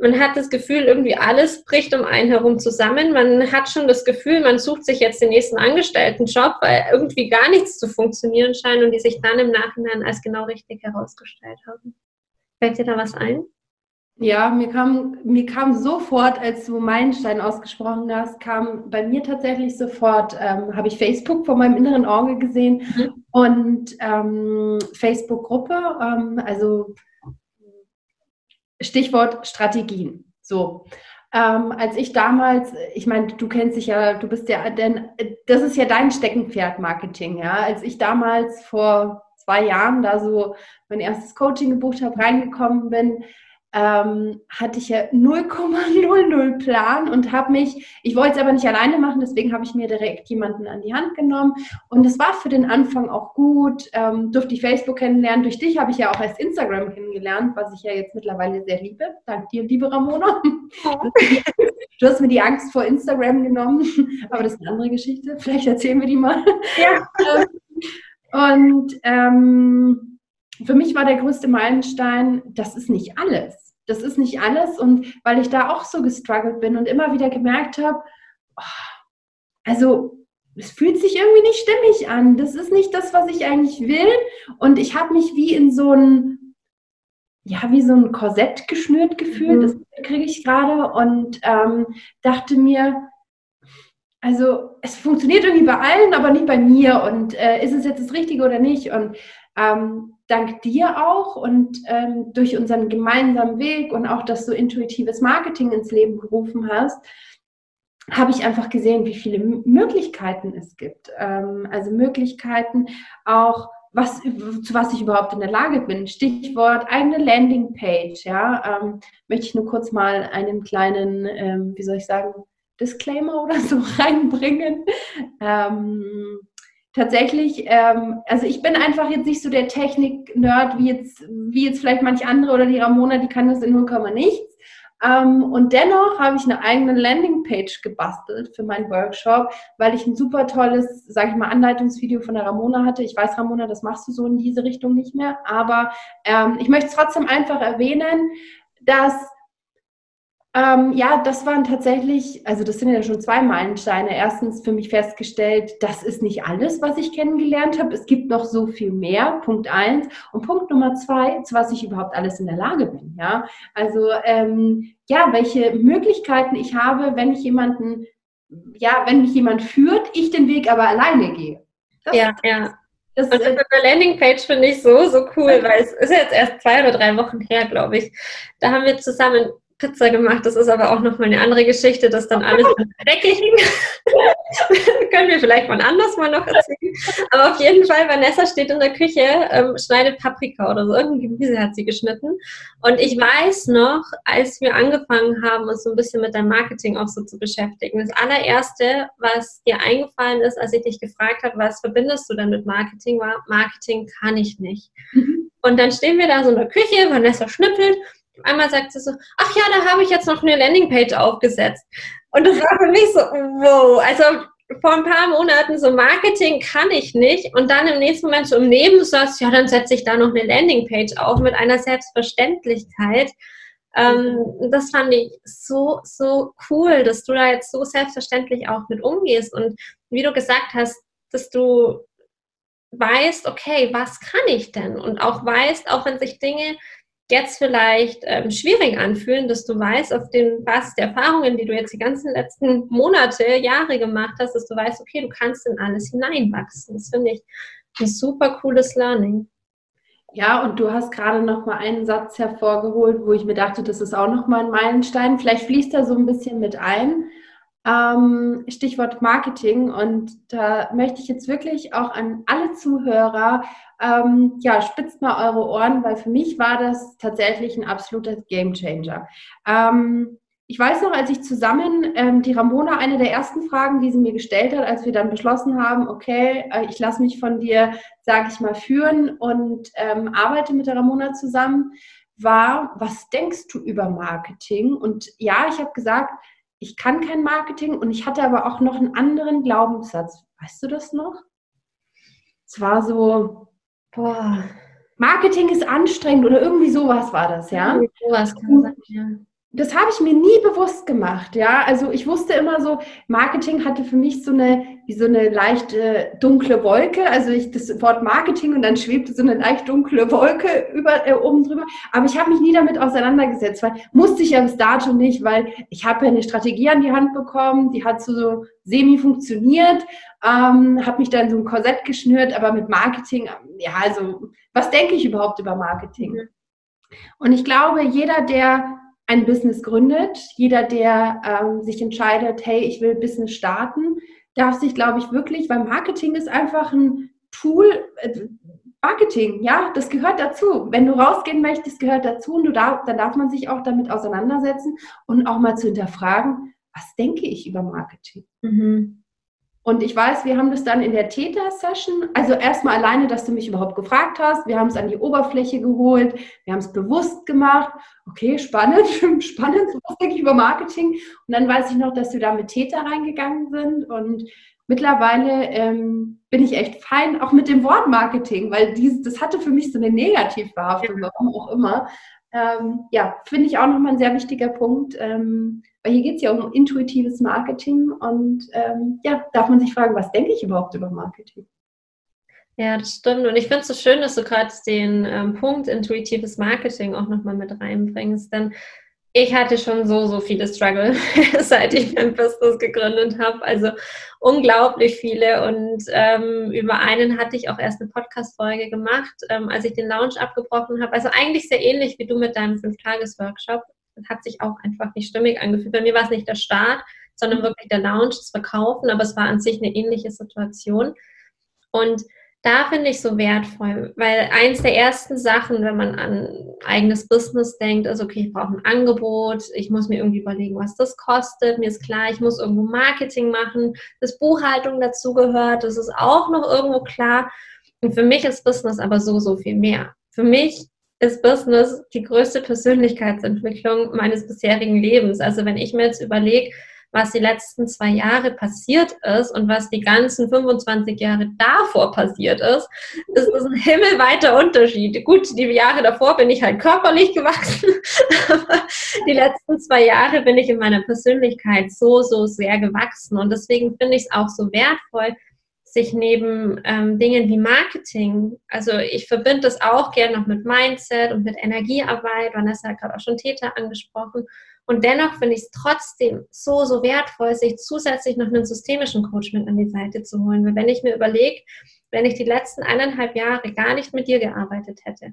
man hat das Gefühl, irgendwie alles bricht um einen herum zusammen. Man hat schon das Gefühl, man sucht sich jetzt den nächsten Angestelltenjob, weil irgendwie gar nichts zu funktionieren scheint und die sich dann im Nachhinein als genau richtig herausgestellt haben. Fällt dir da was ein? Ja, mir kam, mir kam sofort, als du Meilenstein ausgesprochen hast, kam bei mir tatsächlich sofort, ähm, habe ich Facebook vor meinem inneren Auge gesehen mhm. und ähm, Facebook-Gruppe, ähm, also Stichwort Strategien. So. ähm, als ich damals, ich meine, du kennst dich ja, du bist ja, denn das ist ja dein Steckenpferd Marketing, ja. Als ich damals vor zwei Jahren da so mein erstes Coaching gebucht habe, reingekommen bin, ähm, hatte ich ja 0,00 Plan und habe mich, ich wollte es aber nicht alleine machen, deswegen habe ich mir direkt jemanden an die Hand genommen und es war für den Anfang auch gut, ähm, durfte ich Facebook kennenlernen, durch dich habe ich ja auch erst Instagram kennengelernt, was ich ja jetzt mittlerweile sehr liebe, dank dir, liebe Ramona. Du hast mir die Angst vor Instagram genommen, aber das ist eine andere Geschichte, vielleicht erzählen wir die mal. Ja. und ähm, für mich war der größte Meilenstein, das ist nicht alles das ist nicht alles. Und weil ich da auch so gestruggelt bin und immer wieder gemerkt habe, oh, also es fühlt sich irgendwie nicht stimmig an. Das ist nicht das, was ich eigentlich will. Und ich habe mich wie in so ein, ja, wie so ein Korsett geschnürt gefühlt. Mhm. Das kriege ich gerade und ähm, dachte mir, also es funktioniert irgendwie bei allen, aber nicht bei mir. Und äh, ist es jetzt das Richtige oder nicht? Und ähm, dank dir auch und ähm, durch unseren gemeinsamen Weg und auch, dass du intuitives Marketing ins Leben gerufen hast, habe ich einfach gesehen, wie viele Möglichkeiten es gibt. Ähm, also Möglichkeiten auch, was, zu was ich überhaupt in der Lage bin. Stichwort eigene Landingpage. Ja, ähm, möchte ich nur kurz mal einen kleinen, ähm, wie soll ich sagen, Disclaimer oder so reinbringen. Ähm, tatsächlich, ähm, also ich bin einfach jetzt nicht so der Technik-Nerd wie jetzt, wie jetzt vielleicht manche andere oder die Ramona, die kann das in 0, nichts. Ähm, und dennoch habe ich eine eigene Landingpage gebastelt für meinen Workshop, weil ich ein super tolles, sage ich mal, Anleitungsvideo von der Ramona hatte. Ich weiß, Ramona, das machst du so in diese Richtung nicht mehr, aber ähm, ich möchte es trotzdem einfach erwähnen, dass ähm, ja, das waren tatsächlich, also das sind ja schon zwei Meilensteine. Erstens für mich festgestellt, das ist nicht alles, was ich kennengelernt habe. Es gibt noch so viel mehr. Punkt eins. Und Punkt Nummer zwei, zu was ich überhaupt alles in der Lage bin. Ja, also ähm, ja, welche Möglichkeiten ich habe, wenn ich jemanden, ja, wenn mich jemand führt, ich den Weg aber alleine gehe. Das ja, ja. Das, und das mit der Landingpage finde ich so, so cool, weil es ist jetzt erst zwei oder drei Wochen her, glaube ich. Da haben wir zusammen Pizza gemacht. Das ist aber auch nochmal eine andere Geschichte, dass dann alles dreckig ging. Können wir vielleicht mal anders mal noch erzählen. Aber auf jeden Fall, Vanessa steht in der Küche, ähm, schneidet Paprika oder so. Irgendein Gemüse hat sie geschnitten. Und ich weiß noch, als wir angefangen haben, uns so ein bisschen mit deinem Marketing auch so zu beschäftigen, das allererste, was dir eingefallen ist, als ich dich gefragt habe, was verbindest du denn mit Marketing, war, Marketing kann ich nicht. Mhm. Und dann stehen wir da so in der Küche, Vanessa schnippelt einmal sagt sie so, ach ja, da habe ich jetzt noch eine Landingpage aufgesetzt. Und das war für mich so, wow, also vor ein paar Monaten so Marketing kann ich nicht und dann im nächsten Moment so im Nebensatz, ja, dann setze ich da noch eine Landingpage auf mit einer Selbstverständlichkeit. Ähm, das fand ich so, so cool, dass du da jetzt so selbstverständlich auch mit umgehst und wie du gesagt hast, dass du weißt, okay, was kann ich denn? Und auch weißt, auch wenn sich Dinge jetzt vielleicht ähm, schwierig anfühlen, dass du weißt, auf den Basis der Erfahrungen, die du jetzt die ganzen letzten Monate, Jahre gemacht hast, dass du weißt, okay, du kannst in alles hineinwachsen. Das finde ich ein super cooles Learning. Ja, und du hast gerade noch mal einen Satz hervorgeholt, wo ich mir dachte, das ist auch noch mal ein Meilenstein. Vielleicht fließt er so ein bisschen mit ein. Ähm, Stichwort Marketing. Und da möchte ich jetzt wirklich auch an alle Zuhörer, ähm, ja, spitzt mal eure Ohren, weil für mich war das tatsächlich ein absoluter Gamechanger. Ähm, ich weiß noch, als ich zusammen ähm, die Ramona, eine der ersten Fragen, die sie mir gestellt hat, als wir dann beschlossen haben, okay, äh, ich lasse mich von dir, sage ich mal, führen und ähm, arbeite mit der Ramona zusammen, war, was denkst du über Marketing? Und ja, ich habe gesagt, ich kann kein Marketing und ich hatte aber auch noch einen anderen Glaubenssatz. Weißt du das noch? Es war so, boah, Marketing ist anstrengend oder irgendwie sowas war das, ja? Sowas kann sein, ja das habe ich mir nie bewusst gemacht, ja. Also ich wusste immer so, Marketing hatte für mich so eine, wie so eine leichte dunkle Wolke. Also ich das Wort Marketing und dann schwebte so eine leicht dunkle Wolke über äh, oben drüber. Aber ich habe mich nie damit auseinandergesetzt, weil musste ich ja bis dato nicht, weil ich habe ja eine Strategie an die Hand bekommen, die hat so, so semi funktioniert, ähm, habe mich dann so ein Korsett geschnürt, aber mit Marketing, ja, also was denke ich überhaupt über Marketing? Und ich glaube, jeder, der ein Business gründet, jeder, der ähm, sich entscheidet, hey, ich will Business starten, darf sich, glaube ich, wirklich, weil Marketing ist einfach ein Tool, äh, Marketing, ja, das gehört dazu. Wenn du rausgehen möchtest, gehört dazu und du darf, dann darf man sich auch damit auseinandersetzen und auch mal zu hinterfragen, was denke ich über Marketing? Mhm. Und ich weiß, wir haben das dann in der Täter-Session, also erstmal alleine, dass du mich überhaupt gefragt hast. Wir haben es an die Oberfläche geholt, wir haben es bewusst gemacht. Okay, spannend, spannend, was denke ich über Marketing? Und dann weiß ich noch, dass wir da mit Täter reingegangen sind und mittlerweile ähm, bin ich echt fein, auch mit dem Wort Marketing, weil dies, das hatte für mich so eine Negativbehaftung, warum auch immer. Ähm, ja, finde ich auch nochmal ein sehr wichtiger Punkt, ähm, weil hier geht es ja um intuitives Marketing und ähm, ja, darf man sich fragen, was denke ich überhaupt über Marketing? Ja, das stimmt. Und ich finde es so schön, dass du gerade den ähm, Punkt intuitives Marketing auch nochmal mit reinbringst, denn ich hatte schon so, so viele Struggle, seit ich mein Business gegründet habe. Also unglaublich viele. Und ähm, über einen hatte ich auch erst eine Podcast-Folge gemacht, ähm, als ich den Lounge abgebrochen habe. Also eigentlich sehr ähnlich wie du mit deinem Fünf-Tages-Workshop. Hat sich auch einfach nicht stimmig angefühlt. Bei mir war es nicht der Start, sondern wirklich der Lounge, das Verkaufen. Aber es war an sich eine ähnliche Situation. Und da finde ich so wertvoll, weil eins der ersten Sachen, wenn man an eigenes Business denkt, ist, okay, ich brauche ein Angebot, ich muss mir irgendwie überlegen, was das kostet, mir ist klar, ich muss irgendwo Marketing machen, dass Buchhaltung dazugehört, das ist auch noch irgendwo klar. Und für mich ist Business aber so, so viel mehr. Für mich ist Business die größte Persönlichkeitsentwicklung meines bisherigen Lebens. Also wenn ich mir jetzt überlege, was die letzten zwei Jahre passiert ist und was die ganzen 25 Jahre davor passiert ist, ist das ein himmelweiter Unterschied. Gut, die Jahre davor bin ich halt körperlich gewachsen, aber die letzten zwei Jahre bin ich in meiner Persönlichkeit so, so sehr gewachsen. Und deswegen finde ich es auch so wertvoll, sich neben ähm, Dingen wie Marketing, also ich verbinde das auch gerne noch mit Mindset und mit Energiearbeit, Vanessa hat gerade auch schon Täter angesprochen und dennoch finde ich es trotzdem so, so wertvoll, sich zusätzlich noch einen systemischen Coach mit an die Seite zu holen. Weil wenn ich mir überlege, wenn ich die letzten eineinhalb Jahre gar nicht mit dir gearbeitet hätte,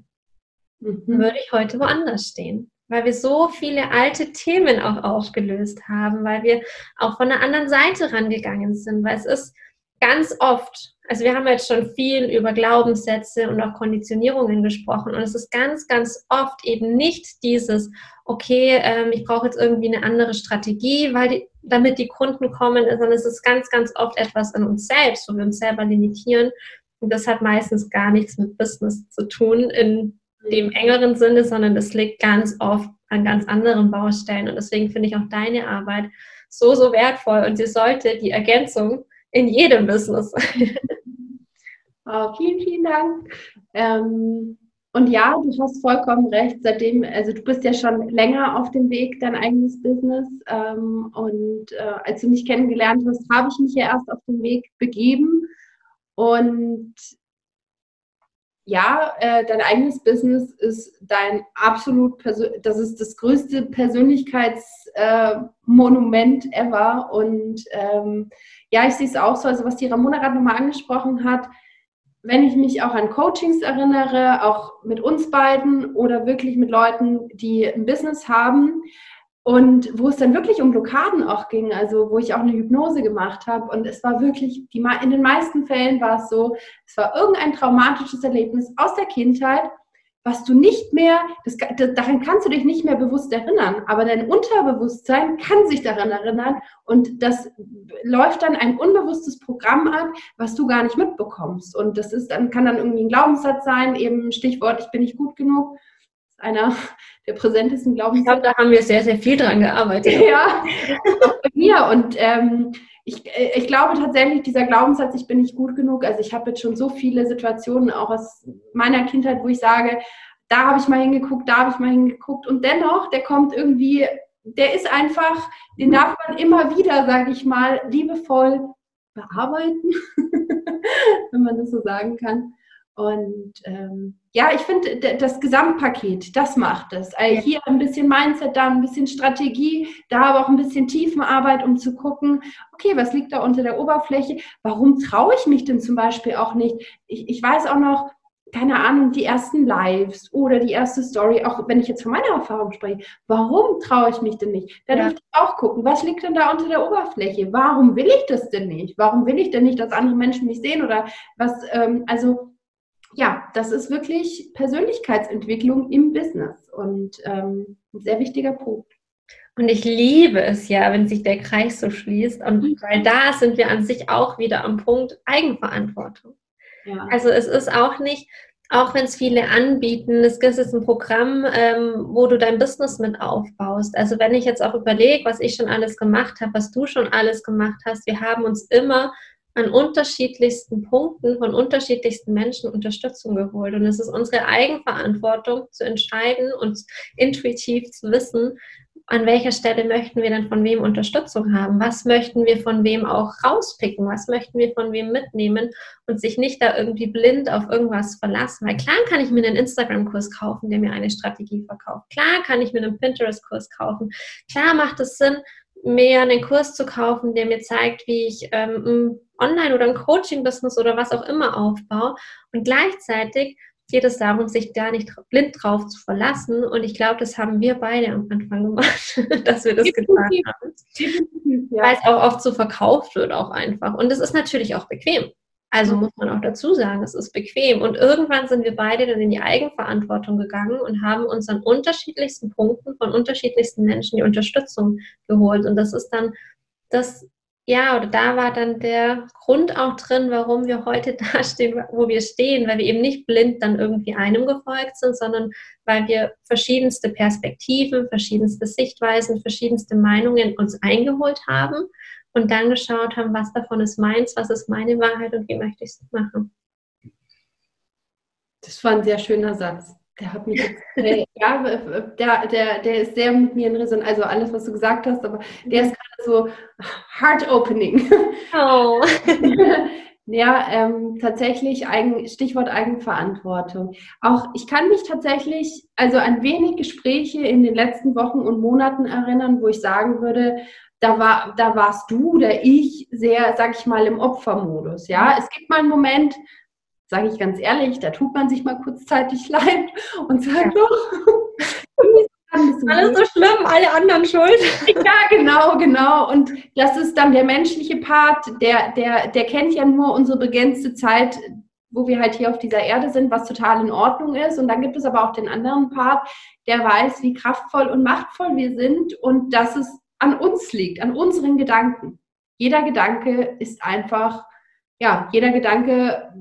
mhm. würde ich heute woanders stehen. Weil wir so viele alte Themen auch aufgelöst haben, weil wir auch von der anderen Seite rangegangen sind. Weil es ist ganz oft, also wir haben jetzt schon viel über Glaubenssätze und auch Konditionierungen gesprochen und es ist ganz, ganz oft eben nicht dieses, okay, ähm, ich brauche jetzt irgendwie eine andere Strategie, weil die, damit die Kunden kommen, sondern es ist ganz, ganz oft etwas an uns selbst, wo wir uns selber limitieren. Und das hat meistens gar nichts mit Business zu tun in dem engeren Sinne, sondern das liegt ganz oft an ganz anderen Baustellen. Und deswegen finde ich auch deine Arbeit so, so wertvoll und sie sollte die Ergänzung in jedem Business. Oh, vielen, vielen Dank. Ähm, und ja, du hast vollkommen recht. Seitdem, also du bist ja schon länger auf dem Weg, dein eigenes Business. Ähm, und äh, als du mich kennengelernt hast, habe ich mich ja erst auf den Weg begeben. Und ja, äh, dein eigenes Business ist dein absolut, das ist das größte Persönlichkeitsmonument äh, ever. Und ähm, ja, ich sehe es auch so, also was die Ramona gerade nochmal angesprochen hat, wenn ich mich auch an Coachings erinnere, auch mit uns beiden oder wirklich mit Leuten, die ein Business haben und wo es dann wirklich um Blockaden auch ging, also wo ich auch eine Hypnose gemacht habe und es war wirklich, die, in den meisten Fällen war es so, es war irgendein traumatisches Erlebnis aus der Kindheit was du nicht mehr, das, daran kannst du dich nicht mehr bewusst erinnern, aber dein Unterbewusstsein kann sich daran erinnern und das läuft dann ein unbewusstes Programm ab, was du gar nicht mitbekommst. Und das ist dann, kann dann irgendwie ein Glaubenssatz sein, eben Stichwort, ich bin nicht gut genug. Einer der präsentesten Glaubenssätze. Ich glaube, da haben wir sehr, sehr viel dran gearbeitet. Ja, auch bei mir. Und ähm, ich, äh, ich glaube tatsächlich, dieser Glaubenssatz, ich bin nicht gut genug, also ich habe jetzt schon so viele Situationen auch aus meiner Kindheit, wo ich sage, da habe ich mal hingeguckt, da habe ich mal hingeguckt und dennoch, der kommt irgendwie, der ist einfach, den darf man immer wieder, sage ich mal, liebevoll bearbeiten, wenn man das so sagen kann. Und ähm, ja, ich finde, das Gesamtpaket, das macht es. Also hier ein bisschen Mindset, da ein bisschen Strategie, da aber auch ein bisschen Tiefenarbeit, um zu gucken, okay, was liegt da unter der Oberfläche? Warum traue ich mich denn zum Beispiel auch nicht? Ich, ich weiß auch noch, keine Ahnung, die ersten Lives oder die erste Story, auch wenn ich jetzt von meiner Erfahrung spreche, warum traue ich mich denn nicht? Da ja. dürfte ich auch gucken, was liegt denn da unter der Oberfläche? Warum will ich das denn nicht? Warum will ich denn nicht, dass andere Menschen mich sehen oder was, ähm, also ja, das ist wirklich Persönlichkeitsentwicklung im Business und ähm, ein sehr wichtiger Punkt. Und ich liebe es ja, wenn sich der Kreis so schließt. Und mhm. weil da sind wir an sich auch wieder am Punkt Eigenverantwortung. Ja. Also es ist auch nicht, auch wenn es viele anbieten, es gibt jetzt ein Programm, ähm, wo du dein Business mit aufbaust. Also wenn ich jetzt auch überlege, was ich schon alles gemacht habe, was du schon alles gemacht hast, wir haben uns immer an unterschiedlichsten Punkten von unterschiedlichsten Menschen Unterstützung geholt. Und es ist unsere Eigenverantwortung zu entscheiden und intuitiv zu wissen, an welcher Stelle möchten wir denn von wem Unterstützung haben? Was möchten wir von wem auch rauspicken? Was möchten wir von wem mitnehmen und sich nicht da irgendwie blind auf irgendwas verlassen? Weil klar kann ich mir einen Instagram-Kurs kaufen, der mir eine Strategie verkauft. Klar kann ich mir einen Pinterest-Kurs kaufen. Klar macht es Sinn, mehr einen Kurs zu kaufen, der mir zeigt, wie ich ähm, Online- oder ein Coaching-Business oder was auch immer aufbaue. Und gleichzeitig geht es darum, sich da nicht blind drauf zu verlassen. Und ich glaube, das haben wir beide am Anfang gemacht, dass wir das getan haben. Ja. Weil es auch oft so verkauft wird, auch einfach. Und es ist natürlich auch bequem. Also muss man auch dazu sagen, es ist bequem. Und irgendwann sind wir beide dann in die Eigenverantwortung gegangen und haben uns an unterschiedlichsten Punkten von unterschiedlichsten Menschen die Unterstützung geholt. Und das ist dann das ja, oder da war dann der Grund auch drin, warum wir heute da stehen, wo wir stehen, weil wir eben nicht blind dann irgendwie einem gefolgt sind, sondern weil wir verschiedenste Perspektiven, verschiedenste Sichtweisen, verschiedenste Meinungen uns eingeholt haben und dann geschaut haben, was davon ist meins, was ist meine Wahrheit und wie möchte ich es machen. Das war ein sehr schöner Satz. Der hat mich jetzt, ja, der, der, der ist sehr mit mir in Resonanz, also alles, was du gesagt hast, aber der ist gerade so heart-opening. Oh. ja, ähm, tatsächlich Eigen, Stichwort Eigenverantwortung. Auch ich kann mich tatsächlich also an wenig Gespräche in den letzten Wochen und Monaten erinnern, wo ich sagen würde, da, war, da warst du oder ich sehr, sag ich mal, im Opfermodus. Ja, es gibt mal einen Moment, sage ich ganz ehrlich, da tut man sich mal kurzzeitig leid und sagt, ja. doch, alles so schlimm, alle anderen schuld. Ja, genau, genau. Und das ist dann der menschliche Part, der, der, der kennt ja nur unsere begrenzte Zeit, wo wir halt hier auf dieser Erde sind, was total in Ordnung ist. Und dann gibt es aber auch den anderen Part, der weiß, wie kraftvoll und machtvoll wir sind und dass es an uns liegt, an unseren Gedanken. Jeder Gedanke ist einfach, ja, jeder Gedanke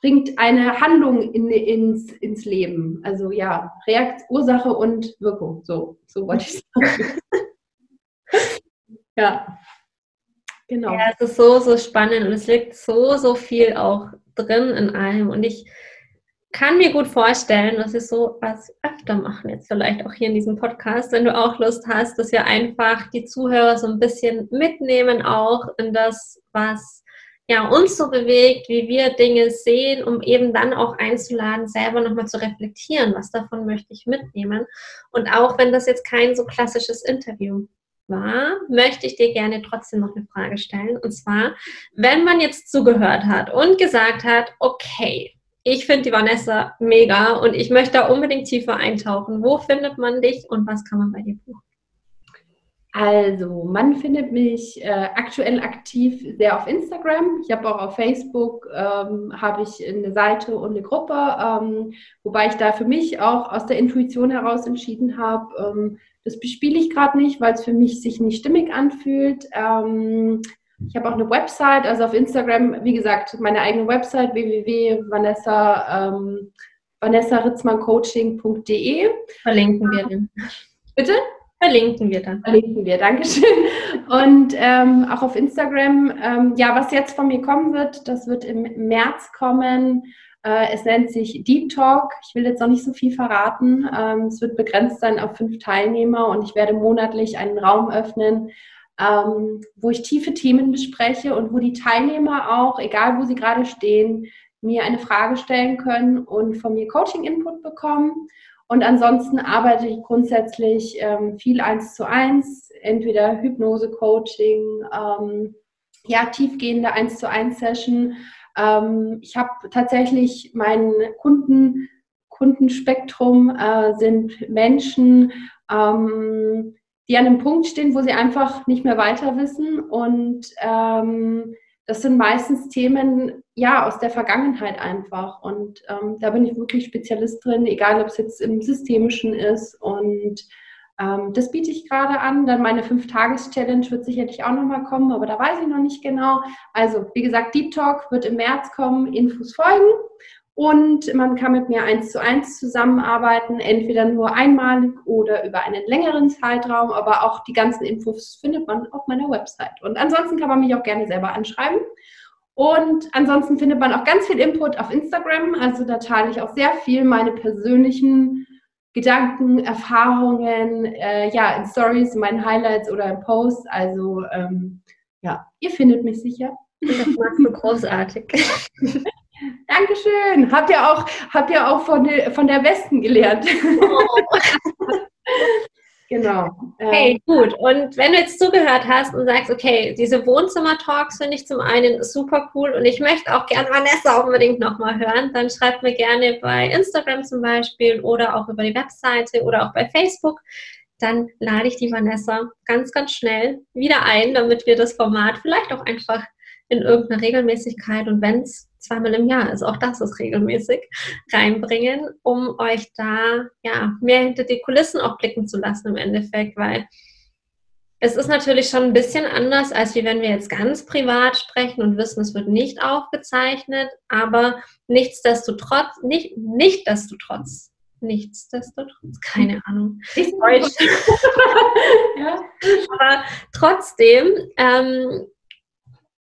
bringt eine Handlung in, ins, ins Leben. Also ja, Reakt, Ursache und Wirkung. So, so wollte ich sagen. ja. Genau. Ja, es ist so, so spannend und es liegt so, so viel auch drin in allem. Und ich kann mir gut vorstellen, dass wir so was öfter machen, jetzt vielleicht auch hier in diesem Podcast, wenn du auch Lust hast, dass wir einfach die Zuhörer so ein bisschen mitnehmen, auch in das, was ja, uns so bewegt, wie wir Dinge sehen, um eben dann auch einzuladen, selber nochmal zu reflektieren, was davon möchte ich mitnehmen. Und auch wenn das jetzt kein so klassisches Interview war, möchte ich dir gerne trotzdem noch eine Frage stellen. Und zwar, wenn man jetzt zugehört hat und gesagt hat, okay, ich finde die Vanessa mega und ich möchte da unbedingt tiefer eintauchen. Wo findet man dich und was kann man bei dir tun? Also, man findet mich äh, aktuell aktiv sehr auf Instagram. Ich habe auch auf Facebook ähm, habe ich eine Seite und eine Gruppe, ähm, wobei ich da für mich auch aus der Intuition heraus entschieden habe, ähm, das bespiele ich gerade nicht, weil es für mich sich nicht stimmig anfühlt. Ähm, ich habe auch eine Website, also auf Instagram, wie gesagt, meine eigene Website www.vanessa ähm, vanessaritzmanncoaching.de. Verlinken wir den. Bitte? Verlinken wir dann. Verlinken wir, Dankeschön. Und ähm, auch auf Instagram, ähm, ja, was jetzt von mir kommen wird, das wird im März kommen. Äh, es nennt sich Deep Talk. Ich will jetzt noch nicht so viel verraten. Ähm, es wird begrenzt sein auf fünf Teilnehmer und ich werde monatlich einen Raum öffnen, ähm, wo ich tiefe Themen bespreche und wo die Teilnehmer auch, egal wo sie gerade stehen, mir eine Frage stellen können und von mir Coaching-Input bekommen. Und ansonsten arbeite ich grundsätzlich ähm, viel eins zu eins, entweder Hypnose-Coaching, ähm, ja, tiefgehende eins zu eins Session, Ähm, ich habe tatsächlich meinen Kunden, Kundenspektrum äh, sind Menschen, ähm, die an einem Punkt stehen, wo sie einfach nicht mehr weiter wissen. Und ähm, das sind meistens Themen, ja, aus der Vergangenheit einfach. Und ähm, da bin ich wirklich Spezialist drin, egal ob es jetzt im Systemischen ist. Und ähm, das biete ich gerade an. Dann meine Fünf-Tages-Challenge wird sicherlich auch nochmal kommen, aber da weiß ich noch nicht genau. Also, wie gesagt, Deep Talk wird im März kommen, Infos folgen. Und man kann mit mir eins zu eins zusammenarbeiten, entweder nur einmalig oder über einen längeren Zeitraum. Aber auch die ganzen Infos findet man auf meiner Website. Und ansonsten kann man mich auch gerne selber anschreiben. Und ansonsten findet man auch ganz viel Input auf Instagram. Also da teile ich auch sehr viel meine persönlichen Gedanken, Erfahrungen, äh, ja, in Stories, in meinen Highlights oder in Posts. Also ähm, ja, ihr findet mich sicher. Das machst du großartig. Dankeschön. Habt ihr auch, habt ihr auch von, der, von der Westen gelernt? Oh. genau. Hey, gut. Und wenn du jetzt zugehört hast und sagst, okay, diese Wohnzimmer-Talks finde ich zum einen super cool und ich möchte auch gerne Vanessa unbedingt nochmal hören, dann schreibt mir gerne bei Instagram zum Beispiel oder auch über die Webseite oder auch bei Facebook. Dann lade ich die Vanessa ganz, ganz schnell wieder ein, damit wir das Format vielleicht auch einfach in irgendeiner Regelmäßigkeit und wenn es zweimal im Jahr ist, auch das ist regelmäßig, reinbringen, um euch da ja mehr hinter die Kulissen auch blicken zu lassen im Endeffekt, weil es ist natürlich schon ein bisschen anders, als wie wenn wir jetzt ganz privat sprechen und wissen, es wird nicht aufgezeichnet, aber nichtsdestotrotz, nicht, nichtsdestotrotz, nichtsdestotrotz, keine Ahnung. Deutsch. ja. Aber trotzdem ähm,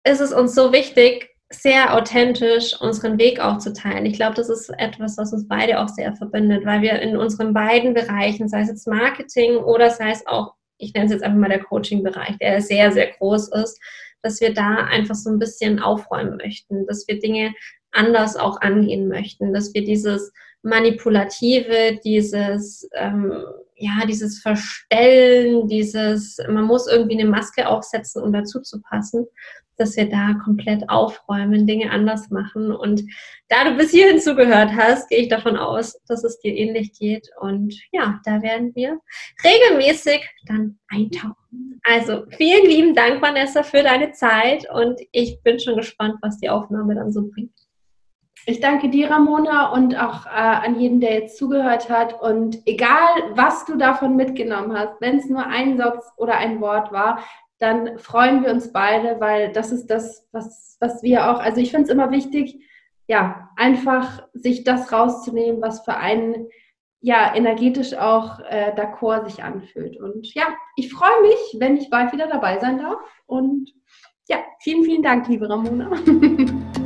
ist es uns so wichtig, sehr authentisch unseren Weg auch zu teilen. Ich glaube, das ist etwas, was uns beide auch sehr verbindet, weil wir in unseren beiden Bereichen, sei es jetzt Marketing oder sei es auch, ich nenne es jetzt einfach mal der Coaching-Bereich, der sehr, sehr groß ist, dass wir da einfach so ein bisschen aufräumen möchten, dass wir Dinge anders auch angehen möchten, dass wir dieses Manipulative, dieses, ähm, ja, dieses Verstellen, dieses, man muss irgendwie eine Maske aufsetzen, um dazu zu passen, dass wir da komplett aufräumen, Dinge anders machen. Und da du bis hierhin zugehört hast, gehe ich davon aus, dass es dir ähnlich geht. Und ja, da werden wir regelmäßig dann eintauchen. Also vielen lieben Dank, Vanessa, für deine Zeit. Und ich bin schon gespannt, was die Aufnahme dann so bringt. Ich danke dir, Ramona, und auch äh, an jeden, der jetzt zugehört hat. Und egal, was du davon mitgenommen hast, wenn es nur ein Satz oder ein Wort war, dann freuen wir uns beide, weil das ist das, was, was wir auch, also ich finde es immer wichtig, ja, einfach sich das rauszunehmen, was für einen ja energetisch auch äh, d'accord sich anfühlt. Und ja, ich freue mich, wenn ich bald wieder dabei sein darf. Und ja, vielen, vielen Dank, liebe Ramona.